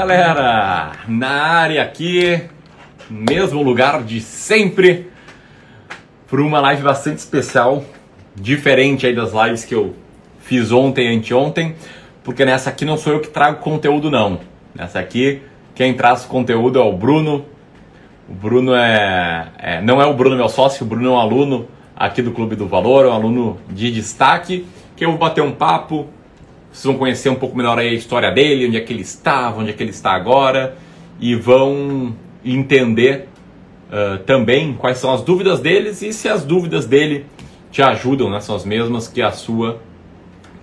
galera! Na área aqui, mesmo lugar de sempre, para uma live bastante especial, diferente aí das lives que eu fiz ontem e anteontem, porque nessa aqui não sou eu que trago conteúdo não. Nessa aqui, quem traz conteúdo é o Bruno. O Bruno é, é não é o Bruno meu sócio, o Bruno é um aluno aqui do Clube do Valor, é um aluno de destaque, que eu vou bater um papo, vocês vão conhecer um pouco melhor a história dele, onde é que ele estava, onde é que ele está agora, e vão entender uh, também quais são as dúvidas deles e se as dúvidas dele te ajudam, né, são as mesmas que a sua,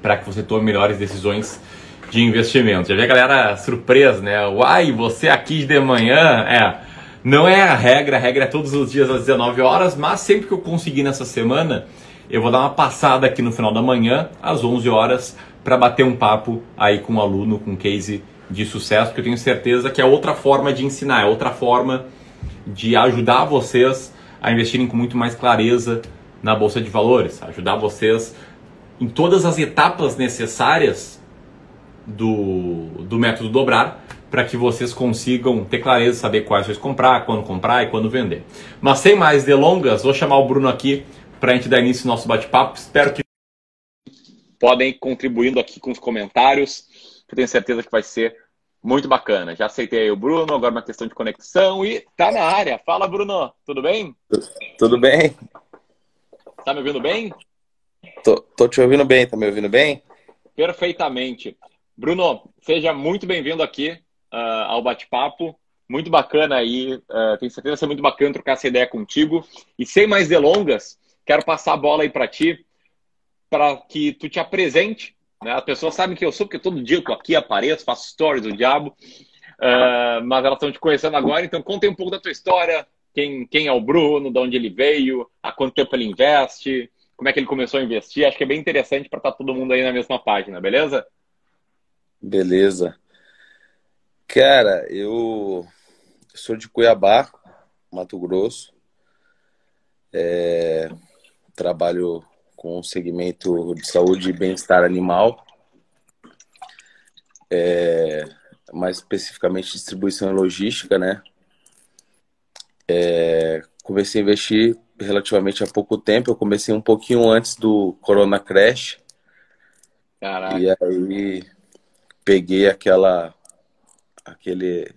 para que você tome melhores decisões de investimento. Já vi a galera surpresa, né? Uai, você aqui de manhã? É, não é a regra, a regra é todos os dias às 19 horas, mas sempre que eu conseguir nessa semana, eu vou dar uma passada aqui no final da manhã, às 11 horas, para bater um papo aí com um aluno, com um case de sucesso, que eu tenho certeza que é outra forma de ensinar, é outra forma de ajudar vocês a investirem com muito mais clareza na bolsa de valores, ajudar vocês em todas as etapas necessárias do, do método dobrar para que vocês consigam ter clareza, saber quais vocês comprar, quando comprar e quando vender. Mas sem mais delongas, vou chamar o Bruno aqui para a gente dar início ao nosso bate-papo. Espero que podem ir contribuindo aqui com os comentários, que eu tenho certeza que vai ser muito bacana. Já aceitei aí o Bruno, agora uma questão de conexão e tá na área. Fala, Bruno, tudo bem? Tudo bem. Tá me ouvindo bem? Tô, tô te ouvindo bem, tá me ouvindo bem? Perfeitamente. Bruno, seja muito bem-vindo aqui uh, ao bate-papo. Muito bacana aí, uh, tenho certeza que vai ser muito bacana trocar essa ideia contigo. E sem mais delongas, quero passar a bola aí para ti para que tu te apresente. Né? As pessoas sabem que eu sou, porque todo dia eu tô aqui, apareço, faço stories do diabo. Uh, mas elas estão te conhecendo agora, então conta um pouco da tua história. Quem, quem é o Bruno, de onde ele veio, há quanto tempo ele investe, como é que ele começou a investir. Acho que é bem interessante para estar tá todo mundo aí na mesma página, beleza? Beleza. Cara, eu sou de Cuiabá, Mato Grosso. É... Trabalho com o segmento de saúde e bem-estar animal, é, mais especificamente distribuição e logística, né? É, comecei a investir relativamente há pouco tempo, eu comecei um pouquinho antes do Corona Crash. Caraca. E aí peguei aquela aquele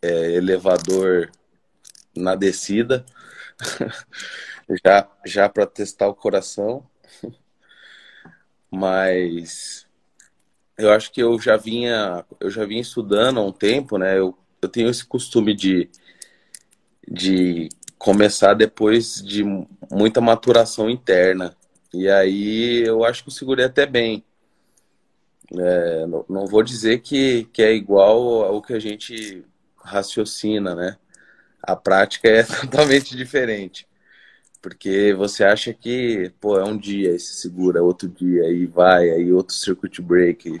é, elevador na descida. já já para testar o coração. Mas eu acho que eu já vinha eu já vinha estudando há um tempo, né? Eu, eu tenho esse costume de de começar depois de muita maturação interna. E aí eu acho que eu segurei até bem. É, não, não vou dizer que, que é igual ao que a gente raciocina, né? A prática é totalmente diferente. Porque você acha que, pô, é um dia, aí se segura, outro dia, aí vai, aí outro circuit break. Aí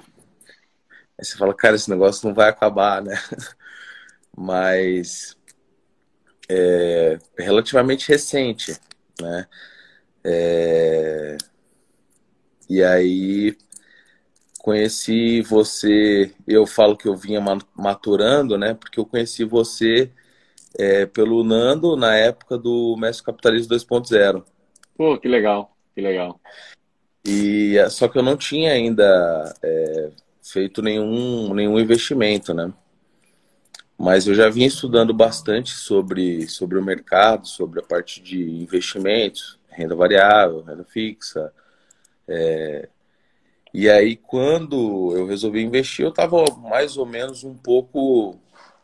você fala, cara, esse negócio não vai acabar, né? Mas é relativamente recente, né? É... E aí conheci você, eu falo que eu vinha maturando, né? Porque eu conheci você é, pelo Nando na época do Mestre Capitalismo 2.0. Pô, que legal, que legal. E é, só que eu não tinha ainda é, feito nenhum, nenhum investimento, né? Mas eu já vinha estudando bastante sobre, sobre o mercado, sobre a parte de investimentos, renda variável, renda fixa. É... E aí, quando eu resolvi investir, eu estava mais ou menos um pouco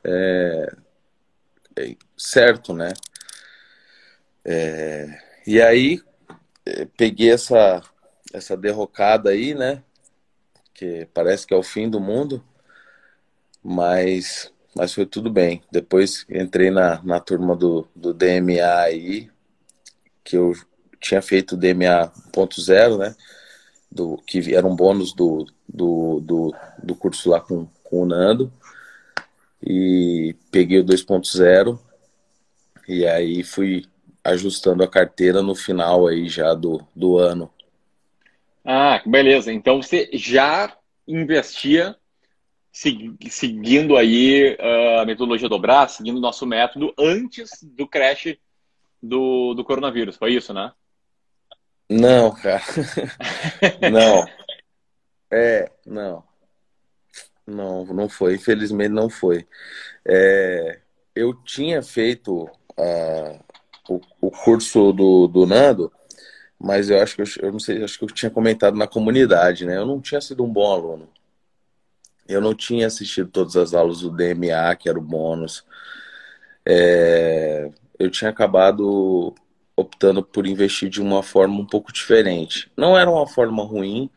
é, certo, né? É, e aí é, peguei essa essa derrocada aí, né? Que parece que é o fim do mundo, mas mas foi tudo bem. Depois entrei na, na turma do, do DMA aí, que eu tinha feito DMA 1.0, né? Do, que era um bônus do, do, do, do curso lá com, com o Nando e peguei o 2.0 e aí fui ajustando a carteira no final aí já do, do ano. Ah, beleza. Então você já investia seguindo aí uh, a metodologia dobrar, seguindo o nosso método antes do crash do, do coronavírus. Foi isso, né? Não, cara. não. É, não. Não, não foi. Infelizmente não foi. É, eu tinha feito uh, o, o, curso do, do Nando, mas eu acho que eu, eu, não sei, acho que eu tinha comentado na comunidade, né? Eu não tinha sido um bom aluno. Eu não tinha assistido todas as aulas do DMA, que era o bônus. É, eu tinha acabado optando por investir de uma forma um pouco diferente. Não era uma forma ruim,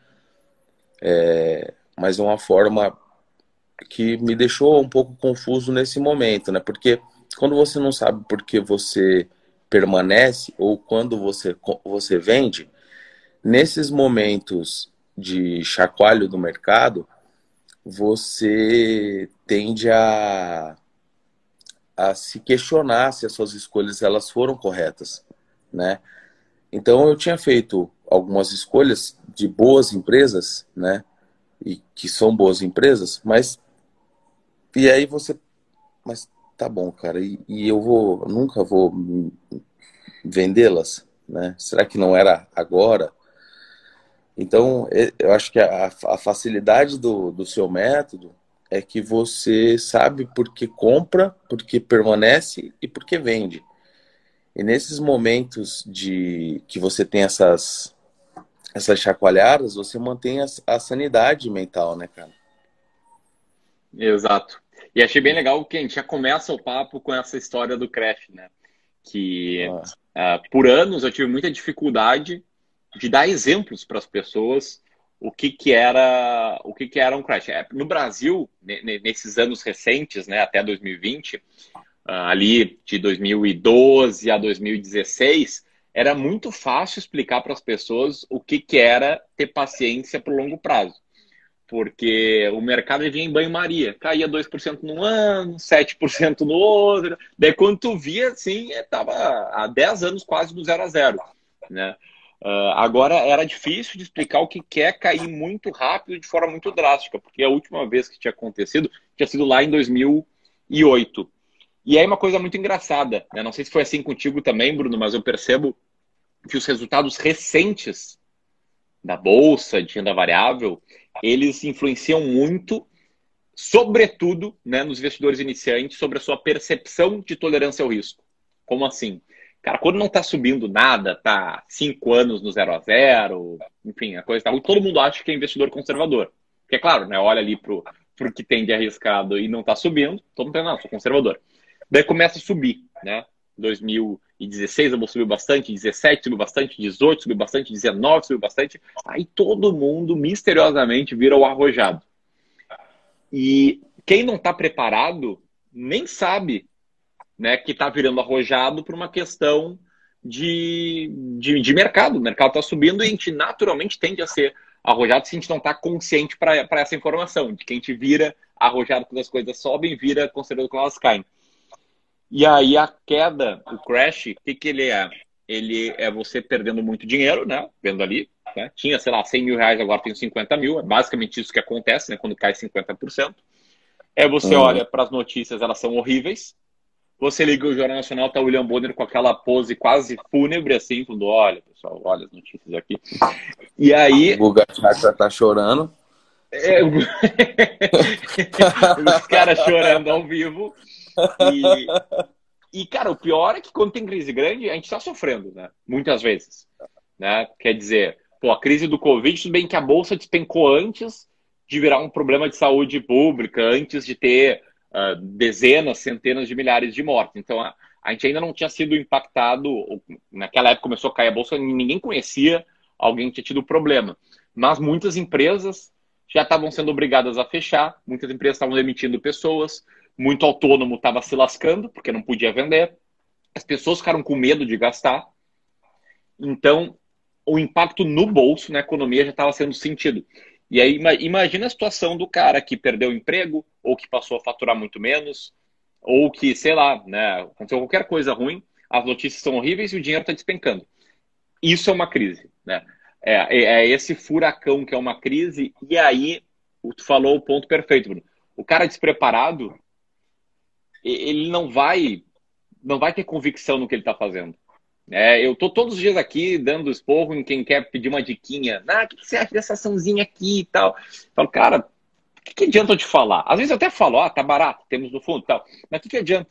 é, mas uma forma que me deixou um pouco confuso nesse momento, né? Porque quando você não sabe por que você permanece ou quando você, você vende, nesses momentos de chacoalho do mercado, você tende a, a se questionar se as suas escolhas elas foram corretas né? Então eu tinha feito algumas escolhas de boas empresas, né? E que são boas empresas, mas e aí você, mas tá bom, cara, e, e eu vou nunca vou vendê-las, né? Será que não era agora? Então eu acho que a, a facilidade do, do seu método é que você sabe por que compra, por que permanece e por que vende. E nesses momentos de que você tem essas essas chacoalhadas, você mantém a, a sanidade mental, né, cara? Exato. E achei bem legal que a gente já começa o papo com essa história do crash, né? Que uh, por anos eu tive muita dificuldade de dar exemplos para as pessoas o que, que era o que, que era um crash. É, no Brasil, nesses anos recentes, né, até 2020, ah, ali de 2012 a 2016, era muito fácil explicar para as pessoas o que, que era ter paciência para o longo prazo. Porque o mercado vinha em banho-maria, caía 2% no ano, 7% no outro. Daí, quando tu via, assim, estava há 10 anos quase do zero a zero. Né? Uh, agora, era difícil de explicar o que quer cair muito rápido de forma muito drástica, porque a última vez que tinha acontecido tinha sido lá em 2008. E aí uma coisa muito engraçada, né? não sei se foi assim contigo também, Bruno, mas eu percebo que os resultados recentes da bolsa, de renda variável, eles influenciam muito, sobretudo, né, nos investidores iniciantes, sobre a sua percepção de tolerância ao risco. Como assim? Cara, quando não está subindo nada, tá cinco anos no zero a zero, enfim, a coisa tá. Todo mundo acha que é investidor conservador. Porque, é claro, né, olha ali pro, pro que tem de arriscado e não está subindo, todo mundo pensa, não, sou conservador. Daí começa a subir, né? 2016 a bolsa subiu bastante, 17 subiu bastante, 18 subiu bastante, 19 subiu bastante. Aí todo mundo misteriosamente vira o arrojado. E quem não está preparado nem sabe né, que está virando arrojado por uma questão de, de, de mercado. O mercado está subindo e a gente naturalmente tende a ser arrojado se a gente não está consciente para essa informação, de que a gente vira arrojado quando as coisas sobem, vira conservador quando elas caem. E aí a queda, o crash, o que, que ele é? Ele é você perdendo muito dinheiro, né? Vendo ali. Né? Tinha, sei lá, 100 mil reais, agora tem 50 mil. É basicamente isso que acontece, né? Quando cai 50%. É você uhum. olha para as notícias, elas são horríveis. Você liga o Jornal Nacional, tá o William Bonner com aquela pose quase fúnebre, assim, falando, olha, pessoal, olha as notícias aqui. E aí... O Guga Chakra tá chorando. É, os caras chorando ao vivo. E, e, cara, o pior é que quando tem crise grande, a gente está sofrendo, né? Muitas vezes. Né? Quer dizer, pô, a crise do Covid, tudo bem que a Bolsa despencou antes de virar um problema de saúde pública, antes de ter uh, dezenas, centenas de milhares de mortes. Então, a, a gente ainda não tinha sido impactado. Naquela época começou a cair a Bolsa, ninguém conhecia alguém que tinha tido problema. Mas muitas empresas já estavam sendo obrigadas a fechar, muitas empresas estavam demitindo pessoas, muito autônomo estava se lascando, porque não podia vender. As pessoas ficaram com medo de gastar. Então, o impacto no bolso, na economia, já estava sendo sentido. E aí, imagina a situação do cara que perdeu o emprego, ou que passou a faturar muito menos, ou que, sei lá, né, aconteceu qualquer coisa ruim, as notícias são horríveis e o dinheiro está despencando. Isso é uma crise, né? É, é, é, esse furacão que é uma crise, e aí, tu falou o ponto perfeito, Bruno o cara despreparado, ele não vai não vai ter convicção no que ele está fazendo. É, eu tô todos os dias aqui dando esporro em quem quer pedir uma diquinha. Ah, o que você acha dessa açãozinha aqui e tal? Eu falo, cara, o que, que adianta eu te falar? Às vezes eu até falo, ah, tá barato, temos no fundo e tal. Mas o que, que adianta?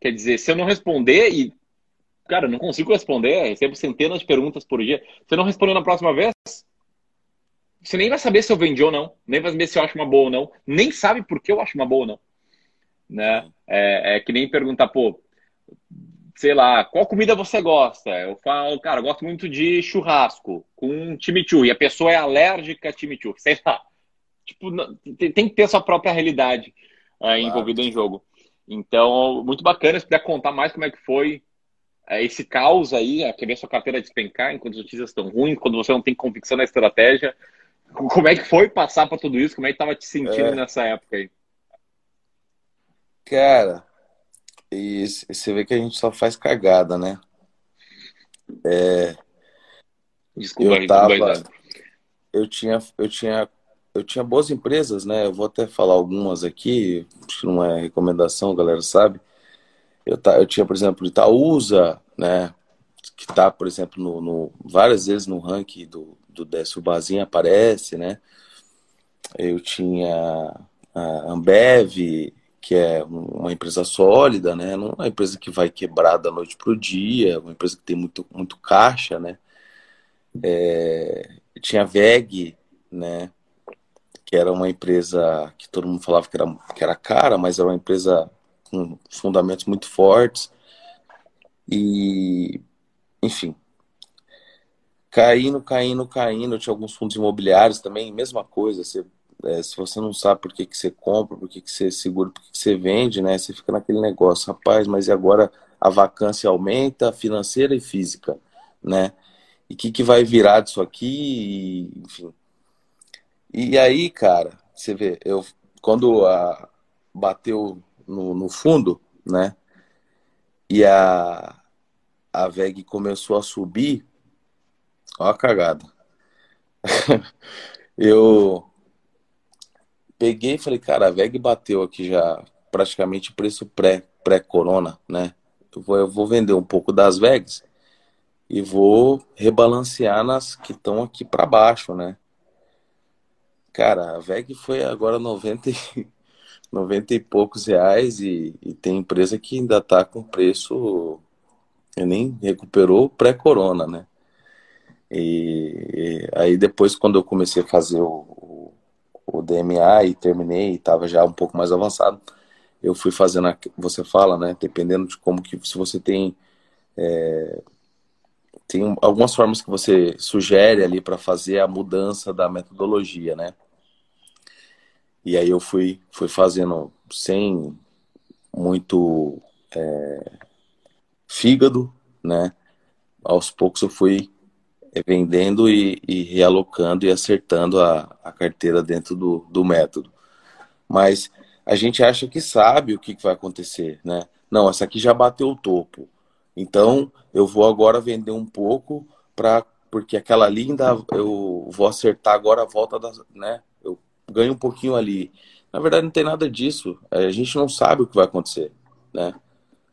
Quer dizer, se eu não responder e. Cara, não consigo responder, recebo centenas de perguntas por dia. Se eu não responder na próxima vez, você nem vai saber se eu vendi ou não, nem vai saber se eu acho uma boa ou não, nem sabe por que eu acho uma boa ou não. Né? É, é que nem perguntar, pô, sei lá, qual comida você gosta? Eu falo, cara, eu gosto muito de churrasco com chimichurri. E a pessoa é alérgica a chimichurri, sei lá. Tipo, tem que ter sua própria realidade é, envolvida em jogo. Então, muito bacana se puder contar mais como é que foi é, esse caos aí, a querer sua carteira despencar enquanto as notícias estão ruins, quando você não tem convicção na estratégia. Como é que foi passar por tudo isso? Como é que estava te sentindo é. nessa época aí? Cara, e você vê que a gente só faz cagada, né? É, Desculpa, eu tava, eu tinha, eu tinha, eu tinha boas empresas, né? Eu vou até falar algumas aqui, acho que não é recomendação, a galera sabe. Eu, tá, eu tinha, por exemplo, Itaúsa, né? Que tá, por exemplo, no, no várias vezes no ranking do, do Décio Bazinha aparece, né? Eu tinha a Ambev, que é uma empresa sólida, né? Não é uma empresa que vai quebrar da noite para o dia, uma empresa que tem muito, muito caixa, né? É, tinha a VEG, né? Que era uma empresa que todo mundo falava que era, que era cara, mas era uma empresa com fundamentos muito fortes. E, enfim, caindo, caindo, caindo. Tinha alguns fundos imobiliários também, mesma coisa. Você é, se você não sabe por que, que você compra, por que, que você segura, por que, que você vende, né? Você fica naquele negócio, rapaz, mas e agora a vacância aumenta, financeira e física, né? E o que, que vai virar disso aqui? E, enfim. E aí, cara, você vê, eu quando a, bateu no, no fundo, né? E a, a VEG começou a subir, ó a cagada. eu peguei e falei, cara, a VEG bateu aqui já praticamente preço pré, pré-corona, né? Eu vou, eu vou vender um pouco das VEGs e vou rebalancear nas que estão aqui para baixo, né? Cara, a VEG foi agora 90 e, 90 e poucos reais e, e tem empresa que ainda tá com preço nem recuperou pré-corona, né? E, e, aí depois quando eu comecei a fazer o, o DMA e terminei estava já um pouco mais avançado, eu fui fazendo, a, você fala, né, dependendo de como que, se você tem, é, tem algumas formas que você sugere ali para fazer a mudança da metodologia, né, e aí eu fui, fui fazendo sem muito é, fígado, né, aos poucos eu fui vendendo e, e, realocando e acertando a, a carteira dentro do, do método. Mas a gente acha que sabe o que, que vai acontecer, né? Não, essa aqui já bateu o topo. Então eu vou agora vender um pouco para porque aquela linda eu vou acertar agora a volta da, né? Eu ganho um pouquinho ali. Na verdade não tem nada disso. A gente não sabe o que vai acontecer, né?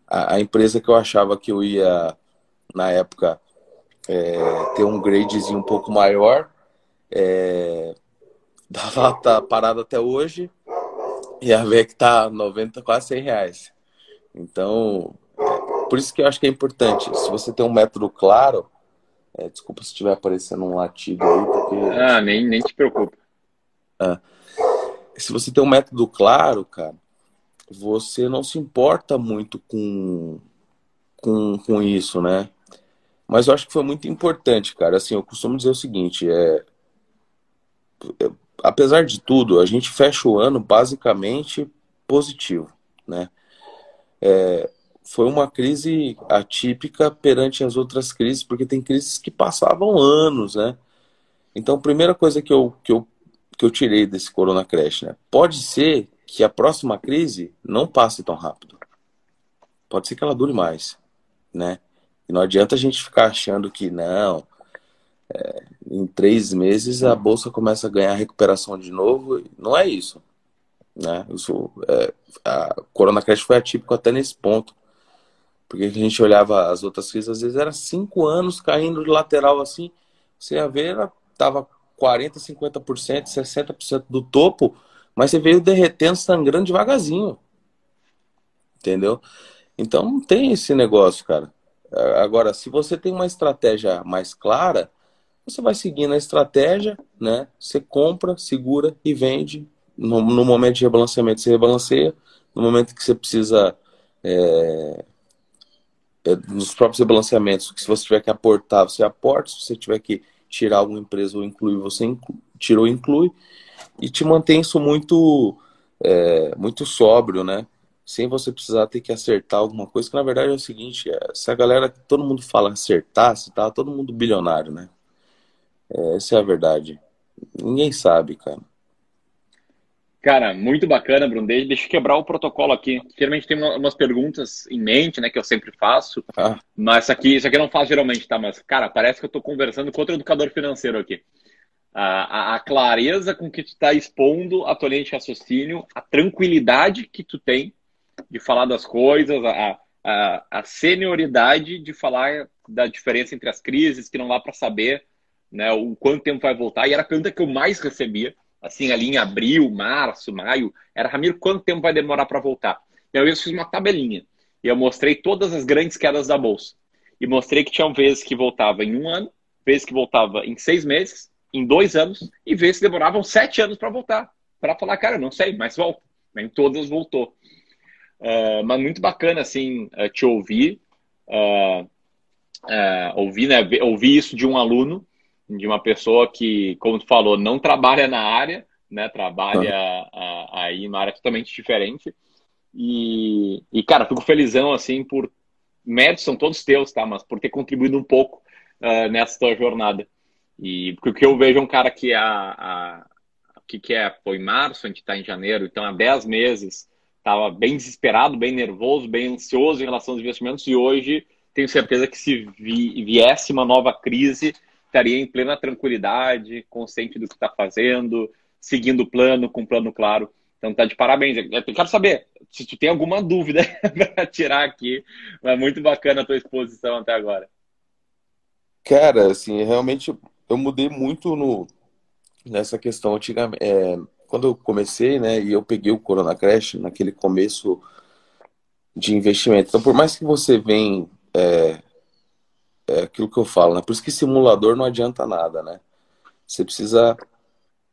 A, a empresa que eu achava que eu ia na época é, ter um gradezinho um pouco maior. É, tá parado até hoje. E a VEC tá 90, quase 100 reais. Então, é, por isso que eu acho que é importante. Se você tem um método claro, é, desculpa se estiver aparecendo um latido aí, porque. Ah, nem, nem te preocupa. Ah, se você tem um método claro, cara, você não se importa muito com, com, com isso, né? Mas eu acho que foi muito importante, cara. Assim, eu costumo dizer o seguinte: é, é, apesar de tudo, a gente fecha o ano basicamente positivo, né? É, foi uma crise atípica perante as outras crises, porque tem crises que passavam anos, né? Então, a primeira coisa que eu, que eu, que eu tirei desse Corona Crash, né? Pode ser que a próxima crise não passe tão rápido. Pode ser que ela dure mais, né? E não adianta a gente ficar achando que não, é, em três meses a bolsa começa a ganhar recuperação de novo. Não é isso. Né? Isso, é, a Corona Crash foi atípico até nesse ponto. Porque a gente olhava as outras crises, às vezes era cinco anos caindo de lateral assim. Você ia ver, estava 40%, 50%, 60% do topo, mas você veio derretendo, sangrando devagarzinho. Entendeu? Então não tem esse negócio, cara. Agora, se você tem uma estratégia mais clara, você vai seguindo a estratégia, né? Você compra, segura e vende. No, no momento de rebalanceamento, você rebalanceia. No momento que você precisa é, é, nos próprios rebalanceamentos, que se você tiver que aportar, você aporta, se você tiver que tirar alguma empresa ou incluir, você inclui, tirou inclui, e te mantém isso muito, é, muito sóbrio, né? Sem você precisar ter que acertar alguma coisa, que na verdade é o seguinte, é, se a galera, todo mundo fala acertar, se tá todo mundo bilionário, né? É, essa é a verdade. Ninguém sabe, cara. Cara, muito bacana, Bruno. Deixa eu quebrar o protocolo aqui. Geralmente tem umas perguntas em mente, né, que eu sempre faço. Ah. Mas isso aqui, isso aqui eu não faço geralmente, tá? Mas, cara, parece que eu tô conversando com outro educador financeiro aqui. A, a, a clareza com que tu tá expondo a tua linha de raciocínio, a tranquilidade que tu tem de falar das coisas, a, a, a senioridade de falar da diferença entre as crises, que não dá para saber né, o quanto tempo vai voltar. E era a pergunta que eu mais recebia assim, ali em abril, março, maio, era, Ramiro, quanto tempo vai demorar para voltar? E aí eu fiz uma tabelinha. E eu mostrei todas as grandes quedas da Bolsa. E mostrei que tinham vezes que voltava em um ano, vezes que voltava em seis meses, em dois anos, e vezes que demoravam sete anos para voltar. Para falar, cara, não sei, mas volta. Em todas voltou. Uh, mas muito bacana, assim, uh, te ouvir. Uh, ouvir, né, ouvir isso de um aluno de uma pessoa que, como tu falou, não trabalha na área, né? Trabalha ah. aí numa área totalmente diferente. E, e, cara, fico felizão, assim, por méritos são todos teus, tá? Mas por ter contribuído um pouco uh, nessa tua jornada. E porque o que eu vejo é um cara que a, a o que, que é? Foi março, a gente está em janeiro, então há 10 meses estava bem desesperado, bem nervoso, bem ansioso em relação aos investimentos e hoje tenho certeza que se vi, viesse uma nova crise, estaria em plena tranquilidade, consciente do que está fazendo, seguindo o plano, com um plano claro. Então tá de parabéns. Eu quero saber se tu tem alguma dúvida para tirar aqui. Mas muito bacana a tua exposição até agora. Cara, assim, realmente eu mudei muito no, nessa questão antigamente. É, quando eu comecei, né, e eu peguei o Corona Crash naquele começo de investimento. Então, por mais que você venha é, é aquilo que eu falo, né? Por isso que simulador não adianta nada, né? Você precisa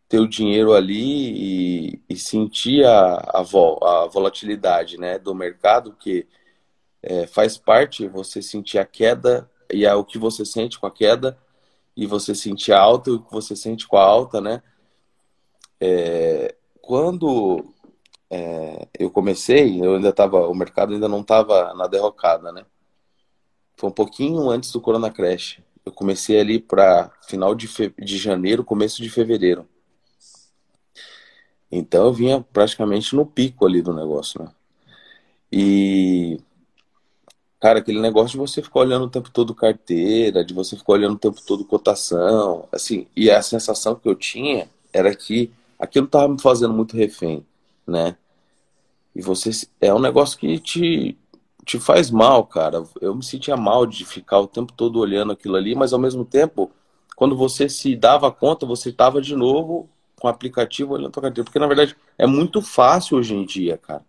ter o dinheiro ali e, e sentir a, a, vol, a, volatilidade né, do mercado, que é, faz parte você sentir a queda e é o que você sente com a queda, e você sentir a alta e o que você sente com a alta, né? É, quando é, eu comecei, eu ainda estava, o mercado ainda não estava na derrocada, né? Foi um pouquinho antes do Corona Crash. Eu comecei ali para final de, fe... de janeiro, começo de fevereiro. Então eu vinha praticamente no pico ali do negócio, né? E cara, aquele negócio de você ficar olhando o tempo todo carteira, de você ficar olhando o tempo todo cotação, assim, e a sensação que eu tinha era que aquilo tava me fazendo muito refém, né? E você é um negócio que te te faz mal, cara. Eu me sentia mal de ficar o tempo todo olhando aquilo ali, mas ao mesmo tempo, quando você se dava conta, você estava de novo com o aplicativo olhando a carteira. Porque na verdade é muito fácil hoje em dia, cara.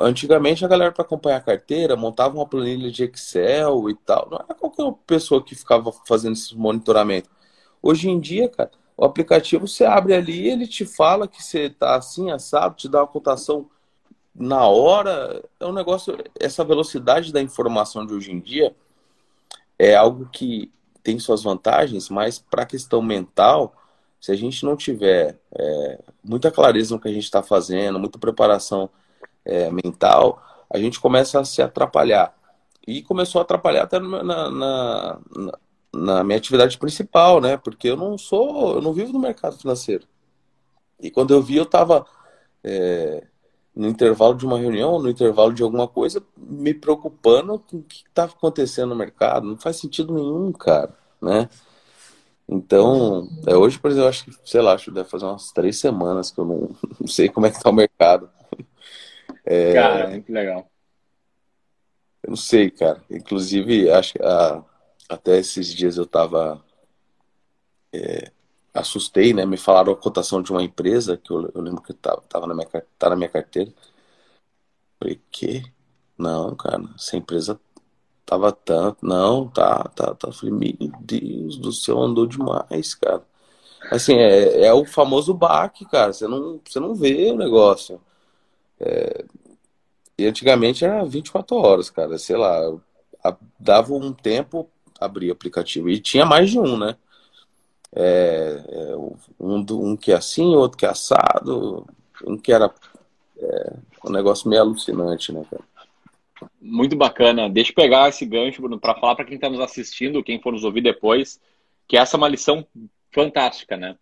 Antigamente a galera para acompanhar a carteira montava uma planilha de Excel e tal. Não era qualquer pessoa que ficava fazendo esse monitoramento. Hoje em dia, cara, o aplicativo você abre ali, ele te fala que você tá assim, assado, te dá uma cotação na hora, é um negócio. Essa velocidade da informação de hoje em dia é algo que tem suas vantagens, mas para a questão mental, se a gente não tiver é, muita clareza no que a gente está fazendo, muita preparação é, mental, a gente começa a se atrapalhar. E começou a atrapalhar até na, na, na, na minha atividade principal, né? Porque eu não sou, eu não vivo no mercado financeiro. E quando eu vi, eu estava é, no intervalo de uma reunião, no intervalo de alguma coisa, me preocupando com o que estava acontecendo no mercado. Não faz sentido nenhum, cara, né? Então, é, hoje, por exemplo, eu acho que, sei lá, acho que deve fazer umas três semanas que eu não, não sei como é que tá o mercado. É, cara, muito legal. Eu não sei, cara. Inclusive, acho que a, até esses dias eu tava. É, assustei, né? Me falaram a cotação de uma empresa que eu, eu lembro que tava, tava na minha, tá na minha carteira. Falei, que? Não, cara, essa empresa tava tanto. Não, tá, tá, tá. Falei, meu Deus do céu, andou demais, cara. Assim, é, é o famoso baque, cara. Você não, você não vê o negócio. É, e antigamente era 24 horas, cara. Sei lá, dava um tempo, abria o aplicativo. E tinha mais de um, né? É, é, um, um que é assim, outro que é assado, um que era é, um negócio meio alucinante, né, cara? Muito bacana. Deixa eu pegar esse gancho, Bruno, para falar para quem está nos assistindo, quem for nos ouvir depois, que essa é uma lição fantástica, né?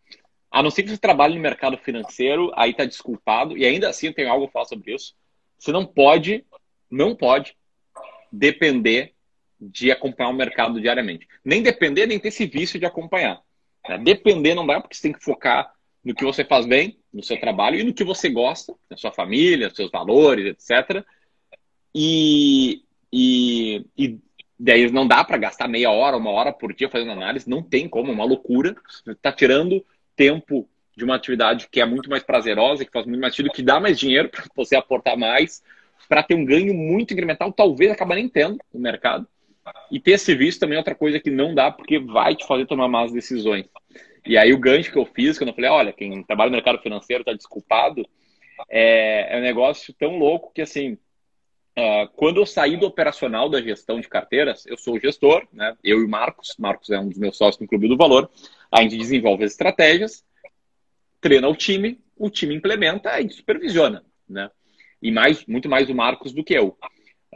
A não ser que você trabalhe no mercado financeiro, aí tá desculpado, e ainda assim tem algo a falar sobre isso. Você não pode, não pode depender de acompanhar o mercado diariamente. Nem depender, nem ter esse vício de acompanhar. Né? Depender não dá, porque você tem que focar no que você faz bem, no seu trabalho e no que você gosta, na sua família, seus valores, etc. E, e, e daí não dá para gastar meia hora, uma hora por dia fazendo análise, não tem como, é uma loucura. Você está tirando tempo de uma atividade que é muito mais prazerosa, que faz muito mais sentido, que dá mais dinheiro para você aportar mais, para ter um ganho muito incremental, talvez acabar nem tendo no mercado. E ter serviço também é outra coisa que não dá, porque vai te fazer tomar más decisões. E aí o gancho que eu fiz, quando eu falei, olha, quem trabalha no mercado financeiro está desculpado, é, é, um negócio tão louco que assim, uh, quando eu saí do operacional da gestão de carteiras, eu sou o gestor, né? Eu e o Marcos, Marcos é um dos meus sócios no Clube do Valor, a gente desenvolve as estratégias, treina o time, o time implementa e supervisiona, né? E mais, muito mais o Marcos do que eu.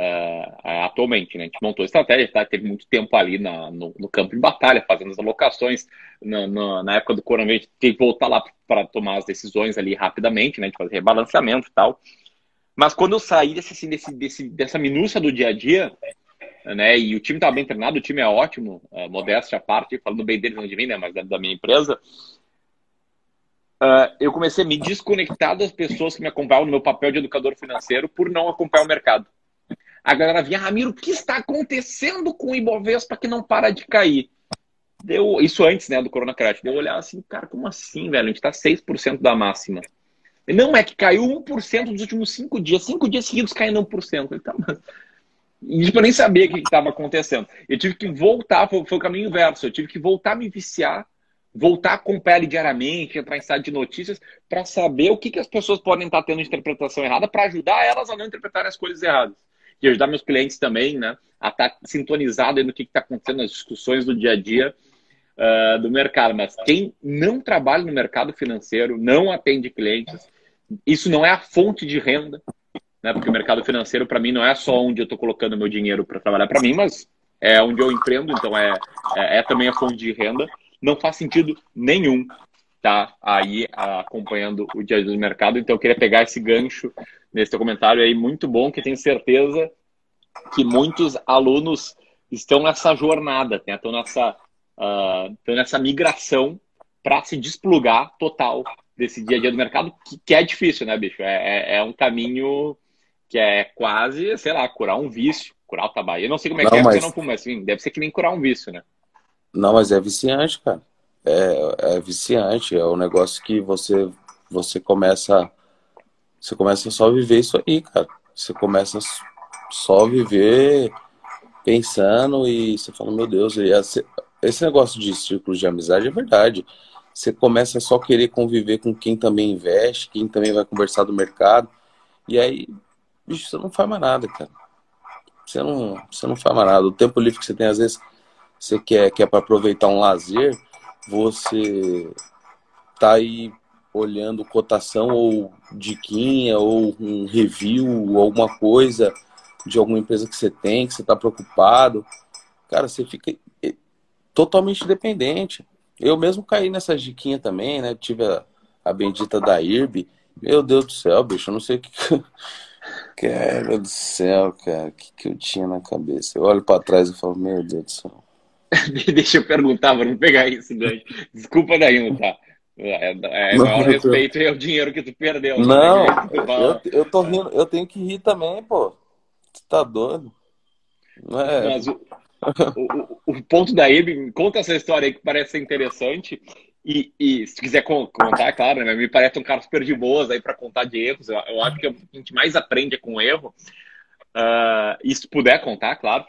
Uh, atualmente. Né? A gente montou estratégia, tá? teve muito tempo ali na, no, no, campo de batalha, fazendo as alocações. Na, na, na época do coronavírus, teve que voltar lá para tomar as decisões ali rapidamente, né? de fazer rebalanceamento e tal. Mas quando eu saí desse, assim, desse, desse, dessa minúcia do dia a dia, né? E o time estava bem treinado, o time é ótimo, uh, modéstia à parte, falando bem deles, não de mim, né? Mas da, da minha empresa. Uh, eu comecei a me desconectar das pessoas que me acompanhavam no meu papel de educador financeiro por não acompanhar o mercado a galera vinha, Ramiro, o que está acontecendo com o Ibovespa que não para de cair? Deu, isso antes né, do Corona Crash. Deu olhar assim, cara, como assim, velho? A gente está 6% da máxima. Não, é que caiu 1% nos últimos 5 dias. 5 dias seguidos caindo 1%. Ele tá, mas... E tipo, eu nem sabia o que estava acontecendo. Eu tive que voltar, foi, foi, o caminho inverso. Eu tive que voltar a me viciar, voltar a acompanhar diariamente, entrar em site de notícias, para saber o que, que as pessoas podem estar tendo de interpretação errada, para ajudar elas a não interpretarem as coisas erradas e ajudar meus clientes também, né, a estar tá sintonizado no que está acontecendo nas discussões do dia a dia uh, do mercado. Mas quem não trabalha no mercado financeiro, não atende clientes, isso não é a fonte de renda, né, porque o mercado financeiro, para mim, não é só onde eu estou colocando meu dinheiro para trabalhar para mim, mas é onde eu empreendo, então é, é, é também a fonte de renda. Não faz sentido nenhum tá aí acompanhando o dia a dia do mercado. Então, eu queria pegar esse gancho nesse comentário aí, muito bom, que tenho certeza que muitos alunos estão nessa jornada, né? estão, nessa, uh, estão nessa migração para se desplugar total desse dia a dia do mercado, que, que é difícil, né, bicho? É, é, é, um caminho que é quase, sei lá, curar um vício, curar o tabaco. Eu não sei como é não, que é, mas... você não fuma, mas assim, deve ser que nem curar um vício, né? Não, mas é viciante, cara é, é viciante, é um negócio que você, você começa. Você começa só a viver isso aí, cara. Você começa só a viver pensando e você fala, meu Deus, esse negócio de círculos de amizade é verdade. Você começa só a querer conviver com quem também investe, quem também vai conversar do mercado. E aí, bicho, você não faz mais nada, cara. Você não, você não faz mais nada. O tempo livre que você tem, às vezes, você quer, quer para aproveitar um lazer, você tá aí olhando cotação ou diquinha ou um review alguma coisa de alguma empresa que você tem, que você está preocupado, cara, você fica totalmente dependente. Eu mesmo caí nessa diquinha também, né? Tive a, a bendita da IRB. Meu Deus do céu, bicho, eu não sei o que. Cara do céu, cara, o que, que eu tinha na cabeça? Eu olho para trás e falo, meu Deus do céu. Deixa eu perguntar, vamos pegar isso, Dani. Desculpa daí, tá? É, é não, maior respeito é o dinheiro que tu perdeu. Né? Não, né? eu, eu tô rindo, eu tenho que rir também, pô. Tu tá doido? Não é... Mas o, o, o, ponto da IB, conta essa história aí que parece interessante. E, e, se tu quiser contar, claro, né? me parece um cara super de boas aí para contar de erros. Eu, eu, acho que a gente mais aprende é com erro. Uh, e se puder contar, claro,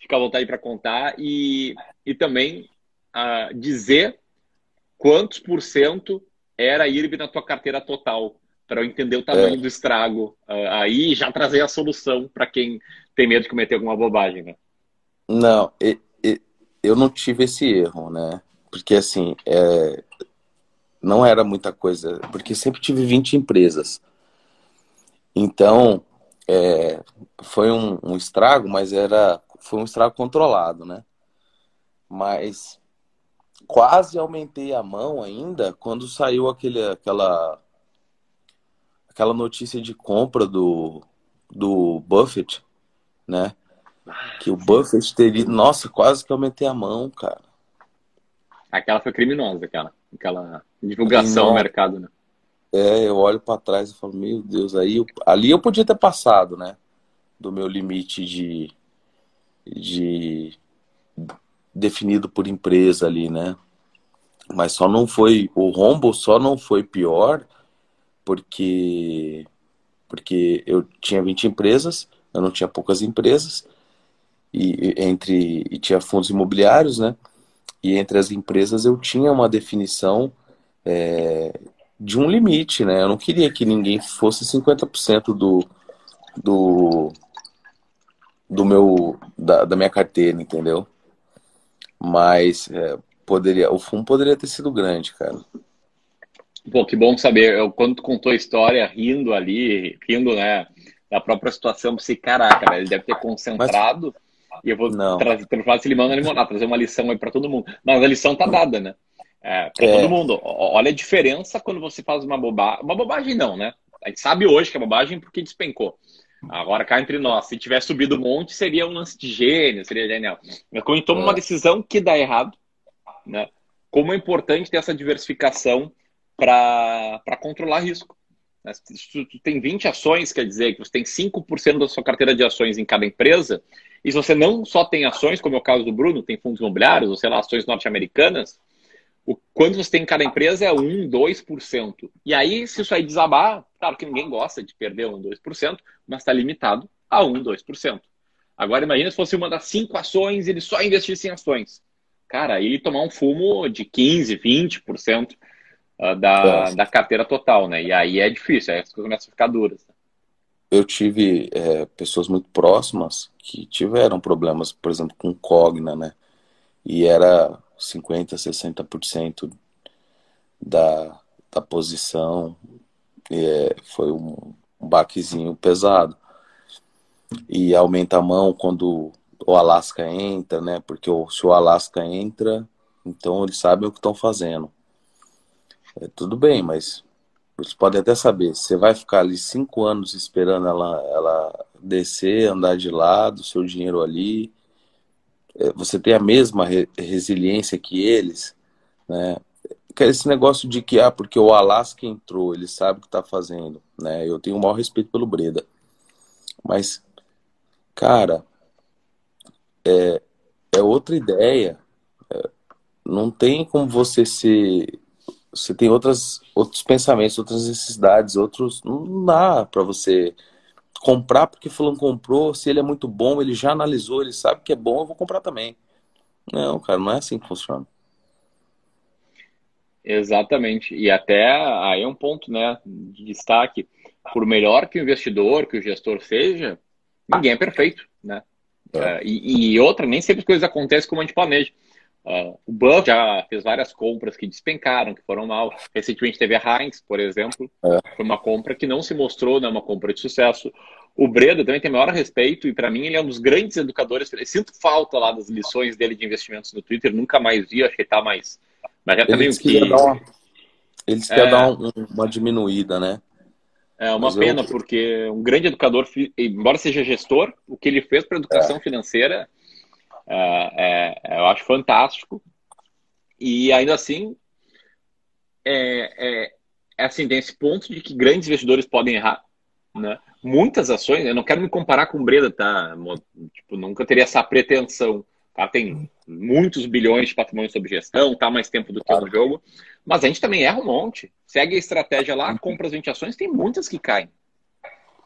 fica à vontade para contar. E, e também uh, dizer quantos por cento era a IRB na tua carteira total, para eu entender o tamanho é. do estrago. Uh, aí já trazer a solução para quem tem medo de cometer alguma bobagem, né? Não, eu não tive esse erro, né? Porque assim, é, não era muita coisa, porque sempre tive 20 empresas. Então, é, foi um, um, estrago, mas era foi um estrago controlado, né? Mas quase aumentei a mão ainda quando saiu aquele, aquela aquela notícia de compra do, do Buffett, né? Que o Buffett teria. Nossa, quase que aumentei a mão, cara. Aquela foi criminosa, aquela, aquela divulgação no mercado, né? É, eu olho para trás e falo, meu Deus, aí eu, ali eu podia ter passado, né? Do meu limite de, de definido por empresa ali, né? Mas só não foi, o rombo só não foi pior porque porque eu tinha 20 empresas, eu não tinha poucas empresas e entre e tinha fundos imobiliários, né? E entre as empresas eu tinha uma definição é, de um limite, né? Eu não queria que ninguém fosse 50% do, do, do meu, da, da minha carteira, entendeu? Mas é, poderia, o fundo poderia ter sido grande, cara. Pô, que bom saber. Eu, quando tu contou a história, rindo ali, rindo, né, da própria situação, pensei, caraca, ele deve ter concentrado Mas... e eu vou trazer, transformar esse limão na limonada, trazer uma lição aí para todo mundo. Mas a lição tá dada, né? É, para é. todo mundo. Olha a diferença quando você faz uma bobagem. Uma bobagem não, né? A gente sabe hoje que é bobagem porque despencou. Agora, cá entre nós, se tivesse subido um monte, seria um lance de gênio, seria genial. Mas quando toma é. uma decisão que dá errado, né? Como é importante ter essa diversificação para controlar risco. Né? Se tu tem 20 ações, quer dizer que você tem 5% da sua carteira de ações em cada empresa, e se você não só tem ações, como é o caso do Bruno, tem fundos imobiliários, ou sei lá, ações norte-americanas, o quanto você tem em cada empresa é 1, 2%. E aí, se isso aí desabar, claro que ninguém gosta de perder 1, 2%, mas está limitado a 1, 2%. Agora, imagina se fosse uma das cinco ações e ele só investisse em ações. Cara, aí tomar um fumo de 15, 20% ah, da, da carteira total, né? E aí é difícil, aí as coisas começam a ficar duras. Eu tive é, pessoas muito próximas que tiveram problemas, por exemplo, com Cogna, né? E era 50%, 60% da, da posição. É, foi um, um baquezinho pesado. E aumenta a mão quando o Alasca entra, né? Porque o, se o Alasca entra, então eles sabem o que estão fazendo. É, tudo bem, mas eles podem até saber. Você vai ficar ali cinco anos esperando ela, ela descer, andar de lado, seu dinheiro ali. É, você tem a mesma re resiliência que eles, né? Esse negócio de que, ah, porque o Alasca entrou, ele sabe o que está fazendo, né? Eu tenho o maior respeito pelo Breda. Mas, cara, é, é outra ideia. É, não tem como você ser. Você tem outras, outros pensamentos, outras necessidades, outros. Não dá para você comprar porque fulano comprou, se ele é muito bom, ele já analisou, ele sabe que é bom, eu vou comprar também. Não, cara, não é assim que funciona. Exatamente. E até aí é um ponto, né, de destaque. Por melhor que o investidor, que o gestor seja, ninguém é perfeito, né? É. Uh, e, e, outra, nem sempre as coisas acontecem como a gente planeja. Uh, o Buff já fez várias compras que despencaram, que foram mal. Recentemente teve a Heinz, por exemplo. É. Foi uma compra que não se mostrou né, uma compra de sucesso. O Breda também tem maior respeito e, para mim, ele é um dos grandes educadores. Eu sinto falta lá das lições dele de investimentos no Twitter. Nunca mais vi, acho que ele tá mais. Mas já também o que. Uma... Eles querem é... dar um, uma diminuída, né? É uma Mas pena, eu... porque um grande educador, embora seja gestor, o que ele fez para a educação é. financeira É, é, eu acho fantástico. E ainda assim, é, é, é, assim, tem esse ponto de que grandes investidores podem errar, né? Muitas ações, eu não quero me comparar com Breda, tá? Tipo, nunca teria essa pretensão. Tá? Tem muitos bilhões de patrimônio sob gestão, tá mais tempo do que no jogo, mas a gente também erra um monte. Segue a estratégia lá, compra as 20 ações, tem muitas que caem,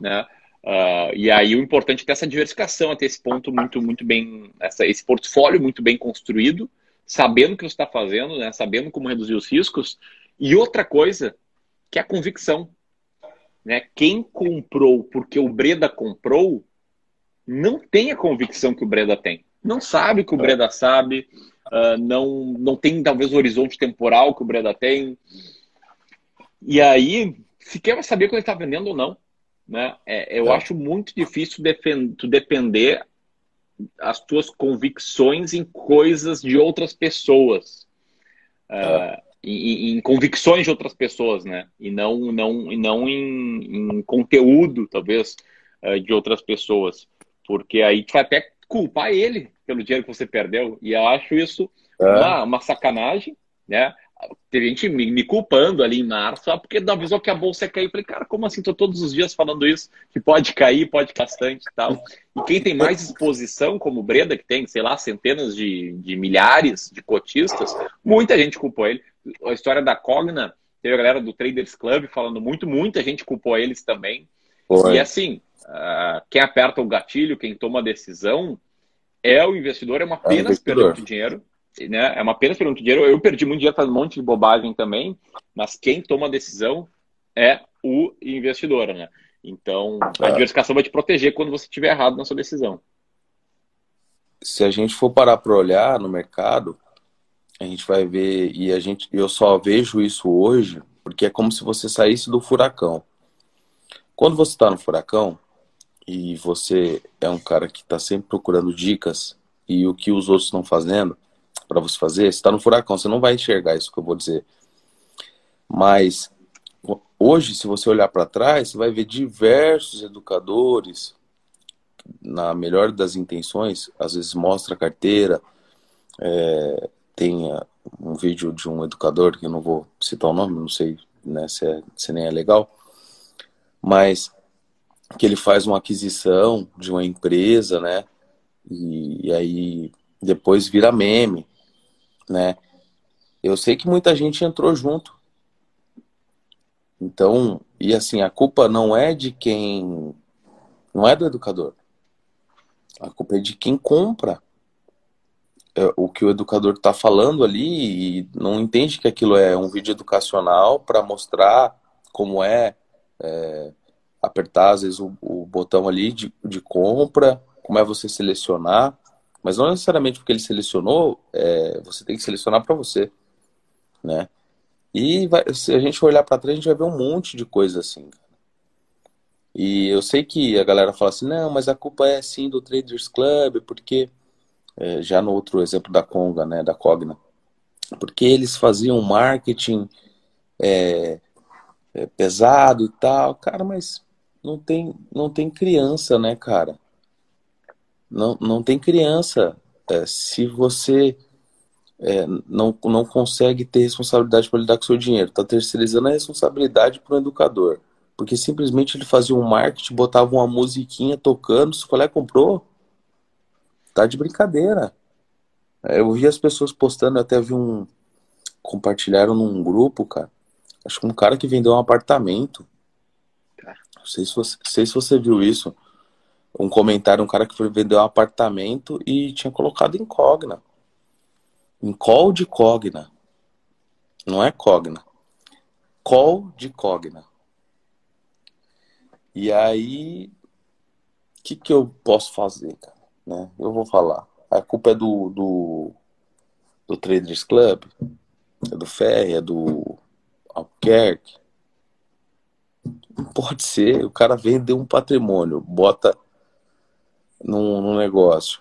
né? Uh, e aí o importante é ter essa diversificação, é ter esse ponto muito, muito bem, essa, esse portfólio muito bem construído, sabendo o que você está fazendo, né? sabendo como reduzir os riscos. E outra coisa, que é a convicção. Né? Quem comprou porque o Breda comprou, não tem a convicção que o Breda tem. Não sabe que o Breda sabe, uh, não, não tem talvez o horizonte temporal que o Breda tem. E aí, sequer vai saber quando ele está vendendo ou não. Né? É, eu é. acho muito difícil defend, tu depender as tuas convicções em coisas de outras pessoas. Uh, em, em, convicções de outras pessoas, né? E não, não, e não em, em conteúdo, talvez, uh, de outras pessoas. Porque aí tu vai até culpar ele pelo dinheiro que você perdeu. E eu acho isso é. uma, uma sacanagem, né? Teve gente me, me, culpando ali em março, porque avisou que a bolsa ia cair. Eu falei, cara, como assim? Tô todos os dias falando isso, que pode cair, pode bastante e tal. E quem tem mais exposição, como o Breda, que tem, sei lá, centenas de, de milhares de cotistas, muita gente culpou ele. A história da Cogna, teve a galera do Traders Club falando muito, muita gente culpou eles também. Foi. E assim, uh, quem aperta o gatilho, quem toma a decisão, é o investidor, é uma pena é perder dinheiro né? É uma pena perder muito dinheiro. Eu perdi muito dinheiro fazendo um monte de bobagem também, mas quem toma a decisão é o investidor, né? Então, a é. diversificação vai te proteger quando você estiver errado na sua decisão. Se a gente for parar para olhar no mercado, a gente vai ver e a gente eu só vejo isso hoje porque é como se você saísse do furacão. Quando você está no furacão e você é um cara que está sempre procurando dicas e o que os outros estão fazendo, para você fazer, você está no furacão, você não vai enxergar isso que eu vou dizer. Mas hoje, se você olhar para trás, você vai ver diversos educadores, na melhor das intenções, às vezes mostra a carteira, é, tem um vídeo de um educador, que eu não vou citar o nome, não sei né, se, é, se nem é legal, mas que ele faz uma aquisição de uma empresa, né? E, e aí depois vira meme né? Eu sei que muita gente entrou junto. Então, e assim, a culpa não é de quem. Não é do educador. A culpa é de quem compra é, o que o educador está falando ali e não entende que aquilo é um vídeo educacional para mostrar como é, é, apertar, às vezes, o, o botão ali de, de compra, como é você selecionar. Mas não necessariamente porque ele selecionou, é, você tem que selecionar para você, né? E vai, se a gente olhar para trás, a gente vai ver um monte de coisa assim. E eu sei que a galera fala assim, não, mas a culpa é sim do Traders Club, porque é, já no outro exemplo da Conga, né, da Cogna, porque eles faziam marketing é, é, pesado e tal, cara, mas não tem, não tem criança, né, cara? Não, não tem criança. É, se você é, não, não consegue ter responsabilidade para lidar com o seu dinheiro, está terceirizando a responsabilidade para o educador. Porque simplesmente ele fazia um marketing, botava uma musiquinha tocando, se o colega comprou, tá de brincadeira. É, eu vi as pessoas postando, até vi um. Compartilharam num grupo, cara. Acho que um cara que vendeu um apartamento. Não sei se você, sei se você viu isso um comentário, um cara que foi vender um apartamento e tinha colocado Cogna. Em call de Cogna. Não é Cogna. Call de Cogna. E aí, o que, que eu posso fazer, cara? Né? Eu vou falar. A culpa é do, do, do Traders Club, é do Ferre, é do Albuquerque. Pode ser. O cara vendeu um patrimônio, bota num, num negócio.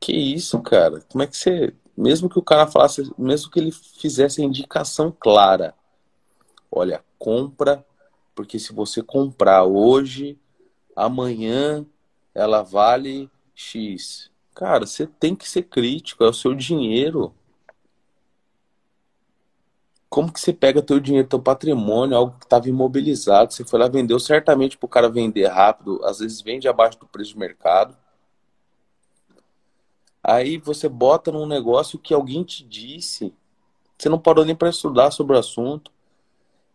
Que isso, cara? Como é que você. Mesmo que o cara falasse, mesmo que ele fizesse a indicação clara, olha, compra, porque se você comprar hoje, amanhã ela vale X. Cara, você tem que ser crítico, é o seu dinheiro. Como que você pega teu dinheiro, teu patrimônio, algo que estava imobilizado, você foi lá vendeu certamente para o cara vender rápido, às vezes vende abaixo do preço de mercado. Aí você bota num negócio que alguém te disse, você não parou nem para estudar sobre o assunto.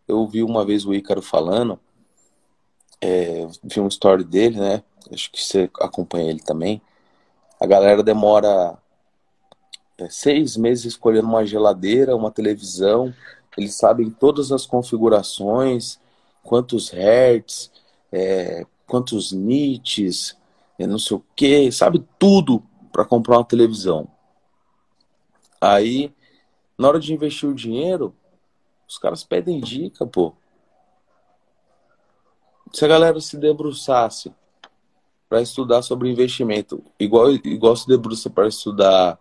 Eu ouvi uma vez o Ícaro falando, é, vi um story dele, né? Acho que você acompanha ele também. A galera demora seis meses escolhendo uma geladeira, uma televisão. Eles sabem todas as configurações, quantos hertz, é, quantos nits, é, não sei o que, sabe tudo para comprar uma televisão. Aí, na hora de investir o dinheiro, os caras pedem dica, pô. Se a galera se debruçasse para estudar sobre investimento, igual, igual se debruça para estudar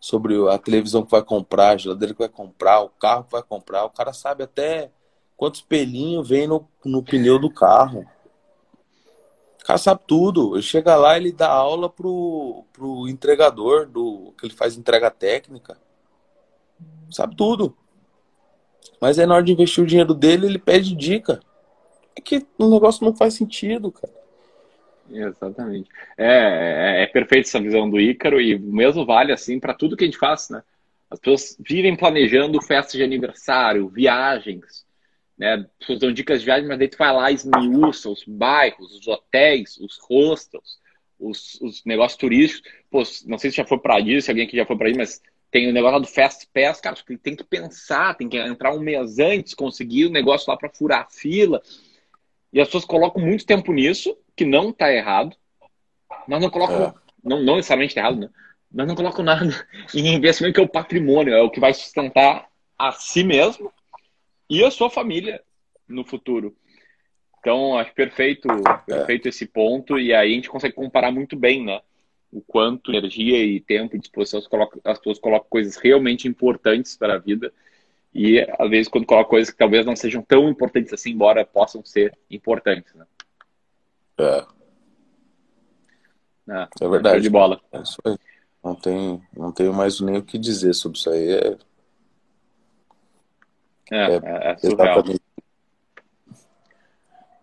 sobre a televisão que vai comprar, a geladeira que vai comprar, o carro que vai comprar, o cara sabe até quantos pelinhos vem no, no pneu do carro. O cara sabe tudo. Ele chega lá ele dá aula pro, pro entregador do que ele faz entrega técnica. Sabe tudo. Mas aí na hora de investir o dinheiro dele, ele pede dica. É que o negócio não faz sentido, cara. Exatamente. É, é, é perfeito essa visão do Ícaro e o mesmo vale assim para tudo que a gente faz, né? As pessoas vivem planejando festas de aniversário, viagens, né? As pessoas dão dicas de viagem, mas daí tu vai lá e esmiuça os bairros, os hotéis, os hostels, os, os negócios turísticos. Pô, não sei se já foi para isso, se alguém aqui já foi para isso, mas tem o negócio do Fast Pass, cara, tem que pensar, tem que entrar um mês antes, conseguir o negócio lá para furar a fila. E as pessoas colocam muito tempo nisso, que não está errado, mas não colocam, é. não, não necessariamente tá errado, né? mas não colocam nada em investimento que é o patrimônio, é o que vai sustentar a si mesmo e a sua família no futuro. Então, acho perfeito, perfeito esse ponto, e aí a gente consegue comparar muito bem, né? O quanto energia e tempo e disposição as pessoas colocam coisas realmente importantes para a vida e às vezes quando coloca coisas que talvez não sejam tão importantes assim, embora possam ser importantes, né? É. Ah, é verdade. De bola. É isso aí. Não, tem, não tenho mais nem o que dizer sobre isso aí. É, é, é, é surreal.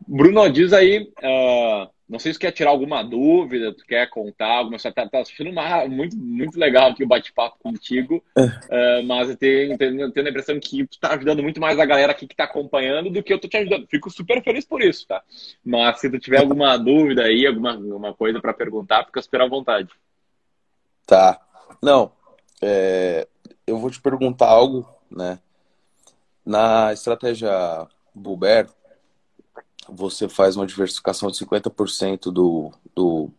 Bruno, diz aí, uh, não sei se quer tirar alguma dúvida, tu quer contar alguma coisa. Tá, tá assistindo uma, muito, muito legal aqui o bate-papo contigo, uh, mas eu tenho, tenho, tenho, a impressão que tu tá ajudando muito mais a galera aqui que tá acompanhando do que eu tô te ajudando. Fico super feliz por isso, tá? Mas se tu tiver alguma dúvida aí, alguma, alguma coisa para perguntar, fica super à vontade. Tá. Não, é, eu vou te perguntar algo, né? Na estratégia Buber, você faz uma diversificação de 50% do, do,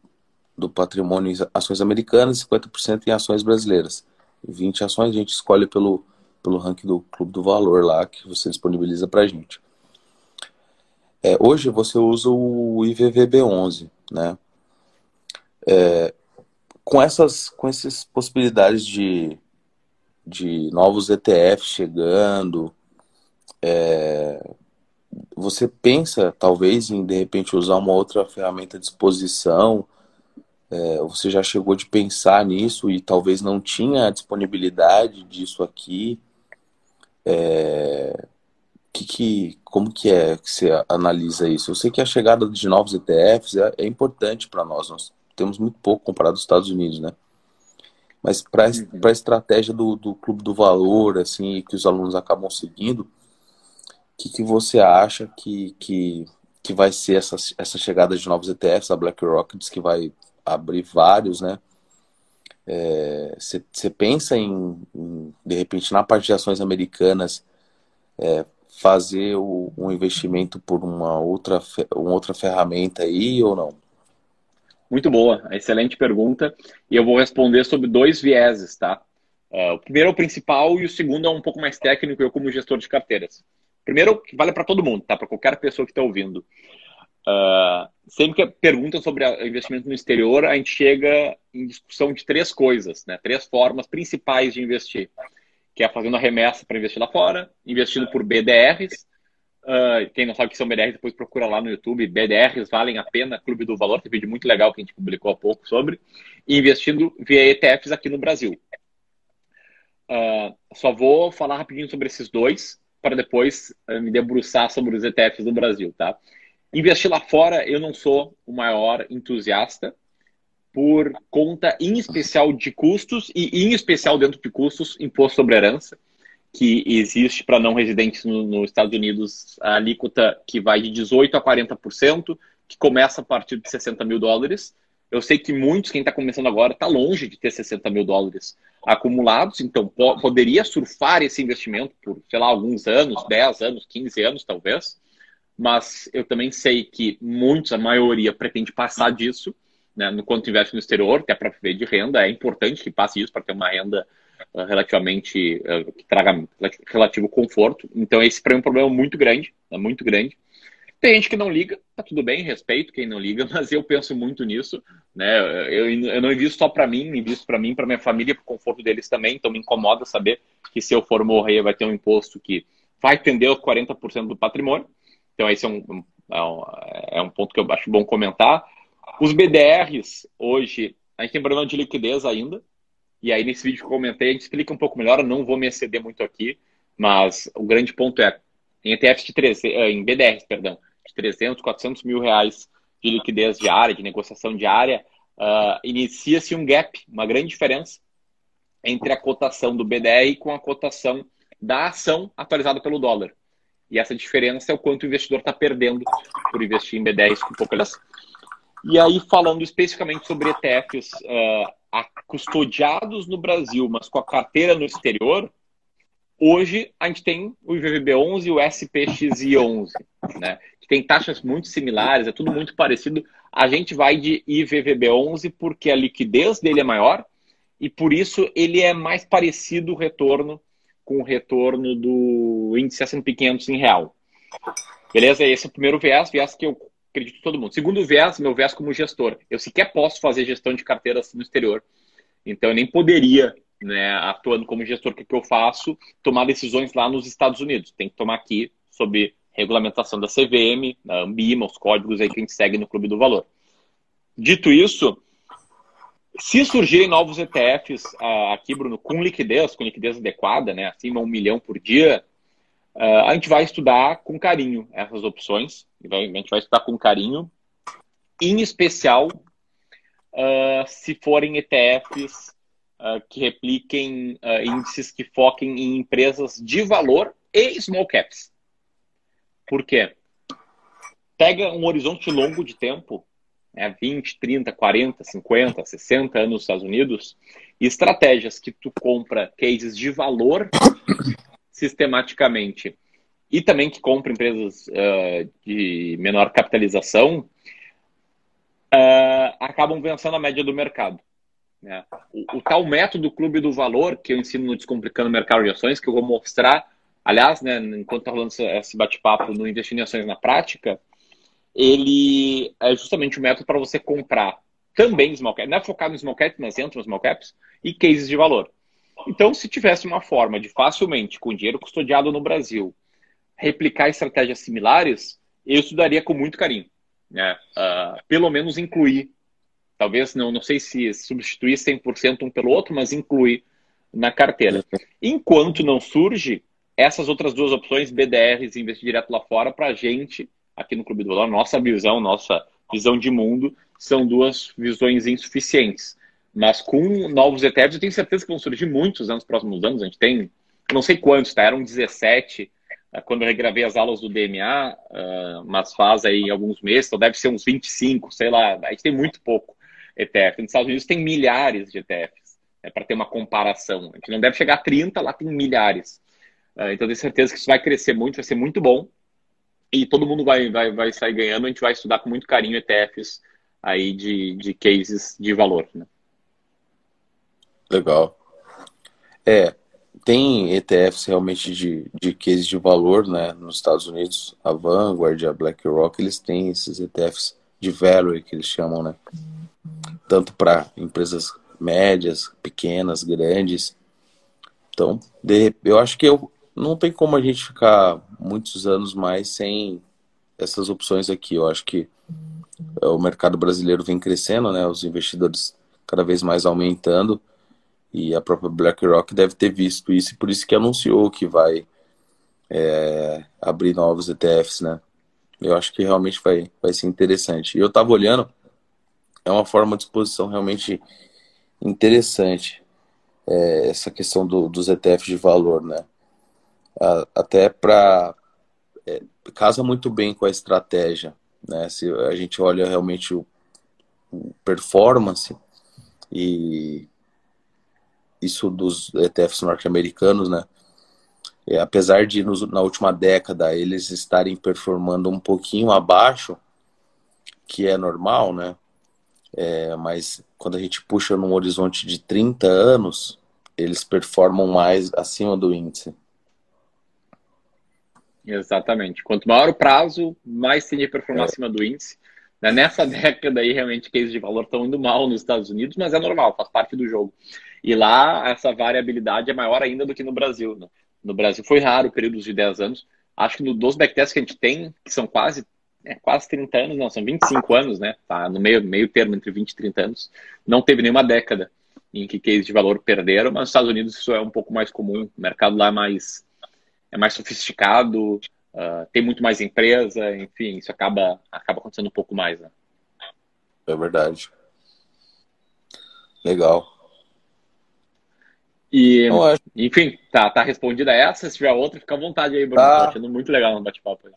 do patrimônio em ações americanas e 50% em ações brasileiras. 20 ações a gente escolhe pelo, pelo ranking do Clube do Valor lá, que você disponibiliza para a gente. É, hoje você usa o IVVB11, né? É, com essas com essas possibilidades de, de novos ETFs chegando, é, você pensa, talvez, em de repente usar uma outra ferramenta à disposição? É, você já chegou de pensar nisso e talvez não tinha a disponibilidade disso aqui? É, que, que, como que é que você analisa isso? Eu sei que a chegada de novos ETFs é, é importante para nós. Nós temos muito pouco comparado aos Estados Unidos, né? Mas para uhum. a estratégia do, do Clube do Valor, assim, que os alunos acabam seguindo, que, que você acha que, que, que vai ser essa, essa chegada de novos ETFs? A BlackRock diz que vai abrir vários, né? Você é, pensa em, em, de repente, na parte de ações americanas, é, fazer o, um investimento por uma outra, uma outra ferramenta aí ou não? Muito boa, excelente pergunta. E eu vou responder sobre dois vieses, tá? Uh, o primeiro é o principal e o segundo é um pouco mais técnico, eu como gestor de carteiras. Primeiro, vale para todo mundo, tá? Para qualquer pessoa que está ouvindo. Uh, sempre que perguntam sobre investimento no exterior, a gente chega em discussão de três coisas, né? Três formas principais de investir. Que é fazendo a remessa para investir lá fora, investindo por BDRs. Uh, quem não sabe o que são BDRs, depois procura lá no YouTube. BDRs valem a pena, Clube do Valor, tem vídeo muito legal que a gente publicou há pouco sobre. investindo via ETFs aqui no Brasil. Uh, só vou falar rapidinho sobre esses dois, para depois uh, me debruçar sobre os ETFs do Brasil, tá? Investir lá fora, eu não sou o maior entusiasta, por conta, em especial, de custos e, em especial, dentro de custos, imposto sobre herança, que existe para não residentes nos no Estados Unidos, a alíquota que vai de 18% a 40%, que começa a partir de 60 mil dólares. Eu sei que muitos, quem está começando agora, está longe de ter 60 mil dólares acumulados, então po poderia surfar esse investimento por, sei lá, alguns anos, 10 anos, 15 anos, talvez. Mas eu também sei que muitos, a maioria, pretende passar disso né, no quanto investe no exterior, que é para viver de renda, é importante que passe isso para ter uma renda uh, relativamente uh, que traga relativo conforto. Então esse para mim é um problema muito grande, é muito grande. Tem gente que não liga, tá tudo bem, respeito quem não liga, mas eu penso muito nisso, né? Eu, eu não invisto só para mim, invisto para mim, para minha família, para o conforto deles também. Então me incomoda saber que se eu for morrer vai ter um imposto que vai atender os 40% do patrimônio. Então esse é um, é um, é um ponto que eu acho bom comentar. Os BDRs, hoje, a gente tem problema de liquidez ainda. E aí, nesse vídeo que eu comentei, a gente explica um pouco melhor. Eu não vou me exceder muito aqui, mas o grande ponto é, em ETFs de 300, eh, em BDRs, perdão, de 300, 400 mil reais de liquidez diária, de negociação diária, uh, inicia-se um gap, uma grande diferença entre a cotação do BDR com a cotação da ação atualizada pelo dólar. E essa diferença é o quanto o investidor está perdendo por investir em BDRs com pouco e aí, falando especificamente sobre ETFs uh, custodiados no Brasil, mas com a carteira no exterior, hoje a gente tem o IVVB11 e o SPXI11, né? Que tem taxas muito similares, é tudo muito parecido. A gente vai de IVVB11 porque a liquidez dele é maior e por isso ele é mais parecido o retorno com o retorno do índice S&P 500 em real. Beleza? Esse é o primeiro viés, viés que eu acredito todo mundo. Segundo viés, meu viés como gestor. Eu sequer posso fazer gestão de carteiras no exterior. Então, eu nem poderia, né, atuando como gestor, o que, que eu faço? Tomar decisões lá nos Estados Unidos. Tem que tomar aqui sob regulamentação da CVM, da Ambima, os códigos aí que a gente segue no Clube do Valor. Dito isso, se surgirem novos ETFs uh, aqui, Bruno, com liquidez, com liquidez adequada, né, acima um milhão por dia, Uh, a gente vai estudar com carinho essas opções, a gente vai estudar com carinho, em especial uh, se forem ETFs uh, que repliquem índices que foquem em empresas de valor e small caps. Por quê? Pega um horizonte longo de tempo, né, 20, 30, 40, 50, 60 anos nos Estados Unidos, e estratégias que tu compra cases de valor sistematicamente e também que compra empresas uh, de menor capitalização, uh, acabam vencendo a média do mercado. Né? O, o, tal método Clube do Valor, que eu ensino no Descomplicando o Mercado de Ações, que eu vou mostrar, aliás, né, enquanto está rolando esse bate-papo no Investir em Ações na Prática, ele é justamente o método para você comprar também small caps, não é focado em small caps, mas entra nos small caps, e cases de valor. Então, se tivesse uma forma de facilmente, com dinheiro custodiado no Brasil, replicar estratégias similares, eu estudaria com muito carinho. Né? Uh, pelo menos incluir. Talvez, não, não sei se substituir 100% um pelo outro, mas incluir na carteira. Enquanto não surge, essas outras duas opções, BDRs e investir direto lá fora, para a gente, aqui no Clube do Valor, nossa visão, nossa visão de mundo, são duas visões insuficientes. Mas com novos ETFs, eu tenho certeza que vão surgir muitos nos próximos anos. A gente tem, não sei quantos, tá? Eram 17 eh, quando eu regravei as aulas do DMA, eh, mas faz aí alguns meses, então deve ser uns 25, sei lá. A gente tem muito pouco ETF. Nos Estados Unidos tem milhares de ETFs, né, para ter uma comparação. A gente não deve chegar a 30, lá tem milhares. Uh, então tenho certeza que isso vai crescer muito, vai ser muito bom. E todo mundo vai, vai, vai sair ganhando. A gente vai estudar com muito carinho ETFs aí de, de cases de valor. Né? Legal. É, tem ETFs realmente de, de case de valor, né? Nos Estados Unidos, a Vanguard, a BlackRock, eles têm esses ETFs de value que eles chamam, né? Tanto para empresas médias, pequenas, grandes. Então, de, eu acho que eu, não tem como a gente ficar muitos anos mais sem essas opções aqui. Eu acho que o mercado brasileiro vem crescendo, né? Os investidores cada vez mais aumentando. E a própria BlackRock deve ter visto isso e por isso que anunciou que vai é, abrir novos ETFs, né? Eu acho que realmente vai, vai ser interessante. Eu estava olhando, é uma forma de exposição realmente interessante é, essa questão do, dos ETFs de valor, né? A, até para é, casa muito bem com a estratégia, né? Se a gente olha realmente o, o performance e isso dos ETFs norte-americanos, né? É, apesar de nos, na última década eles estarem performando um pouquinho abaixo, que é normal, né? É, mas quando a gente puxa num horizonte de 30 anos, eles performam mais acima do índice. Exatamente. Quanto maior o prazo, mais tende a performar é. acima do índice. Né, nessa década aí, realmente, cases de valor estão indo mal nos Estados Unidos, mas é normal, faz parte do jogo. E lá, essa variabilidade é maior ainda do que no Brasil. Né? No Brasil foi raro períodos de 10 anos. Acho que no, dos backtests que a gente tem, que são quase é, quase 30 anos, não, são 25 anos, né? Tá no meio, meio termo entre 20 e 30 anos. Não teve nenhuma década em que cases de valor perderam, mas nos Estados Unidos isso é um pouco mais comum. O mercado lá é mais, é mais sofisticado, uh, tem muito mais empresa, enfim, isso acaba, acaba acontecendo um pouco mais, né? É verdade. Legal. E, enfim, tá, tá respondida essa. Se tiver outra, fica à vontade aí, Bruno. Tá. Tô achando muito legal no bate-papo aí.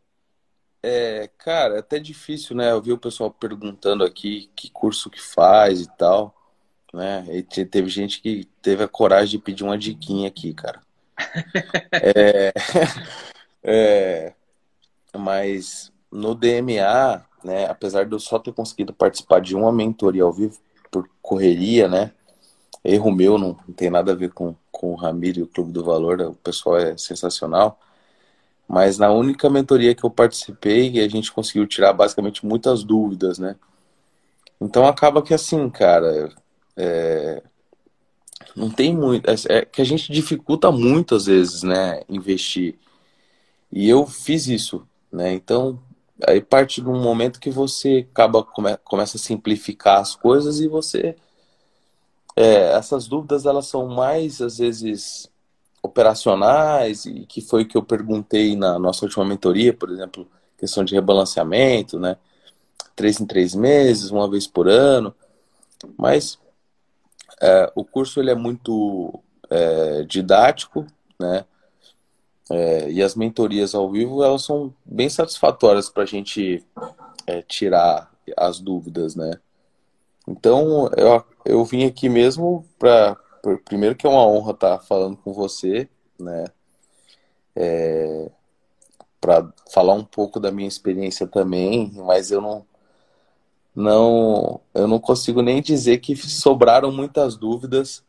É, cara, é até difícil, né? Eu vi o pessoal perguntando aqui que curso que faz e tal, né? E teve gente que teve a coragem de pedir uma diquinha aqui, cara. é, é, mas no DMA, né? Apesar de eu só ter conseguido participar de uma mentoria ao vivo por correria, né? Erro meu, não, não tem nada a ver com, com o Ramiro e o Clube do Valor, o pessoal é sensacional. Mas na única mentoria que eu participei, a gente conseguiu tirar basicamente muitas dúvidas, né? Então acaba que assim, cara, é... não tem muito. É, é que a gente dificulta muito às vezes, né? Investir. E eu fiz isso, né? Então, aí parte de um momento que você acaba come, começa a simplificar as coisas e você. É, essas dúvidas elas são mais às vezes operacionais, e que foi o que eu perguntei na nossa última mentoria, por exemplo, questão de rebalanceamento, né? Três em três meses, uma vez por ano. Mas é, o curso ele é muito é, didático, né? É, e as mentorias ao vivo elas são bem satisfatórias para a gente é, tirar as dúvidas, né? Então eu, eu vim aqui mesmo para primeiro que é uma honra estar falando com você, né? É, para falar um pouco da minha experiência também, mas eu não não eu não consigo nem dizer que sobraram muitas dúvidas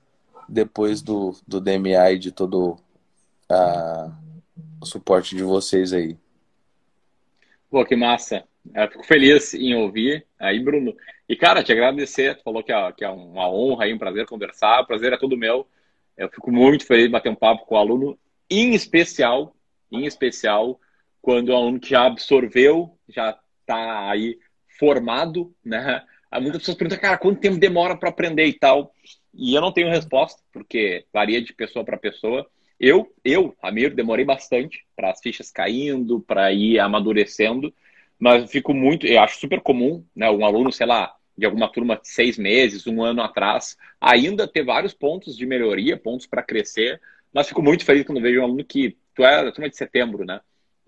depois do, do DMA e de todo a, o suporte de vocês aí. Pô, que massa. Eu fico feliz em ouvir aí, Bruno. E, cara, te agradecer. Tu falou que é, que é uma honra e um prazer conversar. O prazer é todo meu. Eu fico muito feliz de bater um papo com o aluno, em especial, em especial, quando o aluno que já absorveu, já está aí formado, né? Muitas pessoas perguntam, cara, quanto tempo demora para aprender e tal? E eu não tenho resposta, porque varia de pessoa para pessoa. Eu, eu, Ramiro, demorei bastante para as fichas caindo, para ir amadurecendo mas fico muito, eu acho super comum, né, um aluno, sei lá, de alguma turma de seis meses, um ano atrás, ainda ter vários pontos de melhoria, pontos para crescer, mas fico muito feliz quando vejo um aluno que, tu é da turma de setembro, né,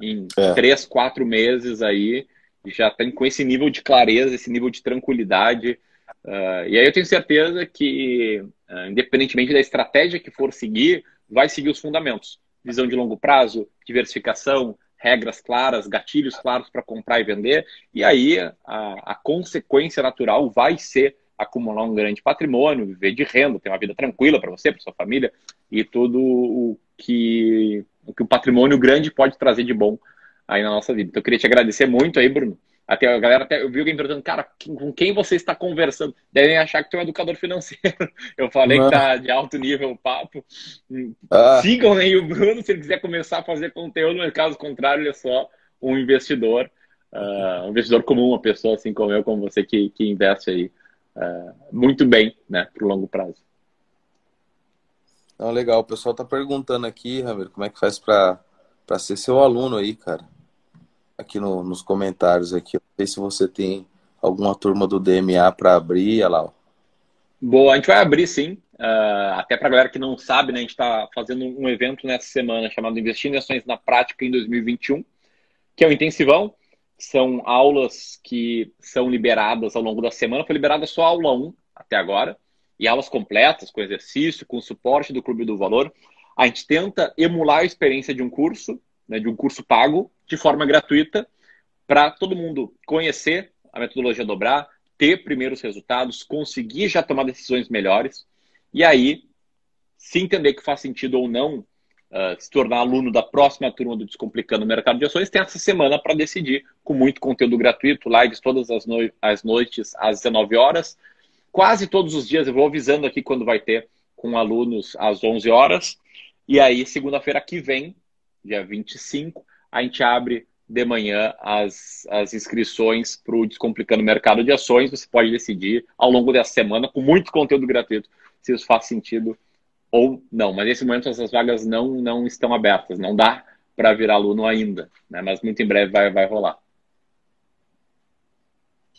em é. três, quatro meses aí, já tem com esse nível de clareza, esse nível de tranquilidade, uh, e aí eu tenho certeza que, uh, independentemente da estratégia que for seguir, vai seguir os fundamentos, visão de longo prazo, diversificação, regras claras, gatilhos claros para comprar e vender, e aí a, a, consequência natural vai ser acumular um grande patrimônio, viver de renda, ter uma vida tranquila para você, para sua família, e tudo o que, o que o patrimônio grande pode trazer de bom aí na nossa vida. Então eu queria te agradecer muito aí, Bruno, até a galera até eu vi alguém perguntando, cara, com quem você está conversando? Devem achar que tu é um educador financeiro. Eu falei Não. que tá de alto nível o papo. Ah. Sigam aí o Bruno se ele quiser começar a fazer conteúdo, mas caso contrário, ele é só um investidor, uh, um investidor comum, uma pessoa assim como eu, como você, que, que investe aí uh, muito bem né, para o longo prazo. Não, legal. O pessoal está perguntando aqui, Ramiro, como é que faz para ser seu aluno aí, cara? Aqui no, nos comentários aqui. Sei se você tem alguma turma do DMA para abrir, olha lá. Boa, a gente vai abrir sim. Uh, até para galera que não sabe, né, a gente está fazendo um evento nessa semana chamado Investindo em Ações na Prática em 2021, que é um intensivão. São aulas que são liberadas ao longo da semana. Foi liberada só a aula 1 até agora. E aulas completas, com exercício, com suporte do Clube do Valor. A gente tenta emular a experiência de um curso, né, de um curso pago, de forma gratuita, para todo mundo conhecer a metodologia dobrar, ter primeiros resultados, conseguir já tomar decisões melhores. E aí, se entender que faz sentido ou não uh, se tornar aluno da próxima turma do Descomplicando o Mercado de Ações, tem essa semana para decidir, com muito conteúdo gratuito, lives todas as, no as noites às 19 horas. Quase todos os dias, eu vou avisando aqui quando vai ter com alunos às 11 horas. E aí, segunda-feira que vem, dia 25, a gente abre de manhã as, as inscrições para o Descomplicando Mercado de Ações. Você pode decidir ao longo dessa semana, com muito conteúdo gratuito, se isso faz sentido ou não. Mas nesse momento essas vagas não, não estão abertas, não dá para virar aluno ainda, né? mas muito em breve vai, vai rolar.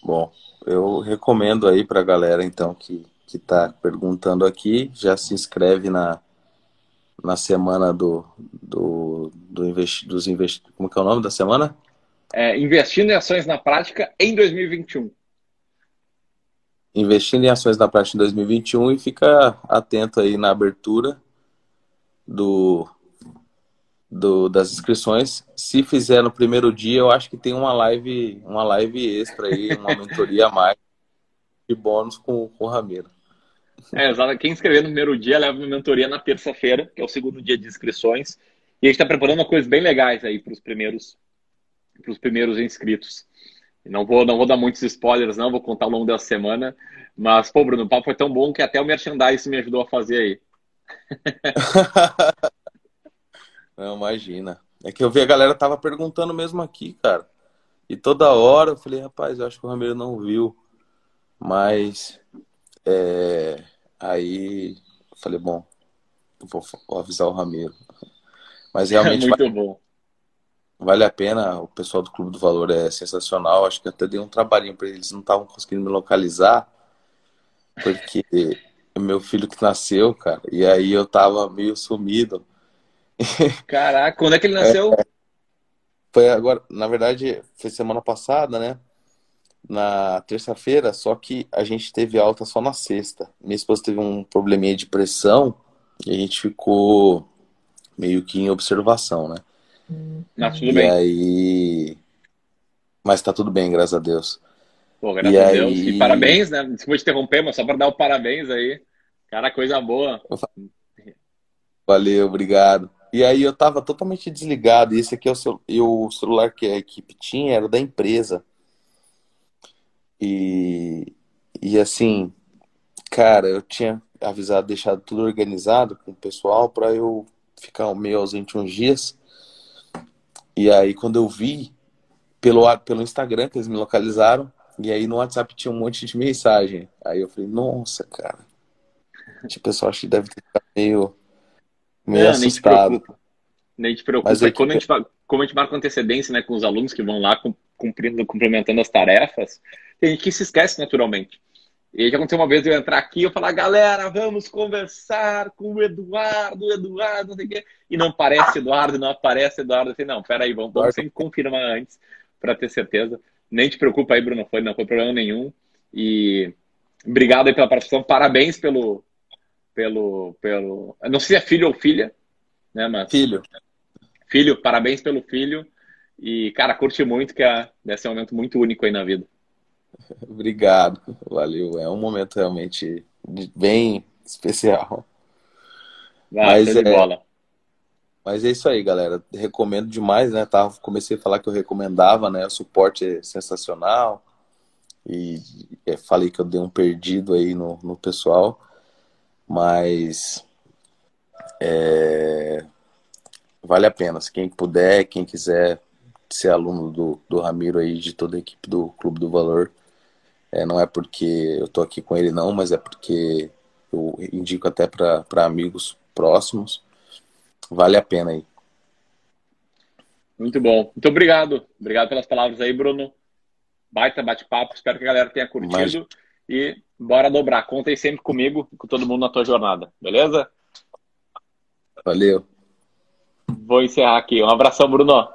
Bom, eu recomendo aí para a galera então que está perguntando aqui, já se inscreve na, na semana do, do, do investi, dos investi, como que é o nome da semana? É, investindo em ações na prática em 2021 investindo em ações na prática em 2021 e fica atento aí na abertura do, do, das inscrições. Se fizer no primeiro dia, eu acho que tem uma live, uma live extra aí, uma mentoria a mais de bônus com, com o Ramiro. É, exato. Quem inscrever no primeiro dia leva uma mentoria na terça-feira, que é o segundo dia de inscrições. E a gente está preparando coisas bem legais aí para os primeiros, primeiros inscritos. Não vou, não vou dar muitos spoilers, não, vou contar ao longo da semana. Mas, pô, Bruno, o papo foi tão bom que até o merchandising me ajudou a fazer aí. não, imagina. É que eu vi a galera tava perguntando mesmo aqui, cara. E toda hora eu falei, rapaz, eu acho que o Ramiro não viu. Mas é, aí falei, bom, vou, vou avisar o Ramiro. Mas realmente. Muito bom vale a pena. O pessoal do Clube do Valor é sensacional. Acho que até dei um trabalhinho para eles, não estavam conseguindo me localizar, porque meu filho que nasceu, cara, e aí eu tava meio sumido. Caraca, quando é que ele nasceu? É, foi agora, na verdade, foi semana passada, né? Na terça-feira, só que a gente teve alta só na sexta. Minha esposa teve um probleminha de pressão e a gente ficou meio que em observação, né? Mas tudo e bem. aí. Mas tá tudo bem, graças a Deus. Pô, graças e a Deus. Aí... E parabéns, né? Desculpa te interromper, mas só para dar o parabéns aí. Cara, coisa boa. Valeu, obrigado. E aí eu tava totalmente desligado. E esse aqui é o, o celular que a equipe tinha era da empresa. E, e assim, cara, eu tinha avisado, deixado tudo organizado com o pessoal para eu ficar meio ausente uns dias. E aí, quando eu vi pelo, pelo Instagram que eles me localizaram, e aí no WhatsApp tinha um monte de mensagem. Aí eu falei, nossa, cara. O pessoal acho que deve ter ficado meio, meio Não, assustado. Nem te preocupa. Nem te preocupa. Mas é quando a gente, como a gente marca antecedência né, com os alunos que vão lá cumprindo, cumprimentando as tarefas, tem gente que se esquece naturalmente. E já aconteceu uma vez eu entrar aqui e eu falar, galera, vamos conversar com o Eduardo, Eduardo, não sei o quê. E não aparece Eduardo, não aparece Eduardo. Eu falei, não, peraí, vamos, vamos sempre confirmar antes para ter certeza. Nem te preocupa aí, Bruno, foi, não foi problema nenhum. E obrigado aí pela participação, parabéns pelo, pelo, pelo, não sei se é filho ou filha, né, mas... Filho. Filho, parabéns pelo filho. E, cara, curte muito, que é, deve ser um momento muito único aí na vida. Obrigado, valeu. É um momento realmente bem especial. Ah, mas, é, bola. mas é isso aí, galera. Recomendo demais, né? Tava, comecei a falar que eu recomendava, né? O suporte é sensacional. E é, falei que eu dei um perdido aí no, no pessoal. Mas é, vale a pena. Se quem puder, quem quiser ser aluno do, do Ramiro aí, de toda a equipe do Clube do Valor, É, não é porque eu tô aqui com ele, não, mas é porque eu indico até para amigos próximos. Vale a pena aí. Muito bom. Muito obrigado. Obrigado pelas palavras aí, Bruno. Baita bate-papo. Espero que a galera tenha curtido. E bora dobrar. Contem sempre comigo e com todo mundo na tua jornada. Beleza? Valeu. Vou encerrar aqui. Um abração, Bruno.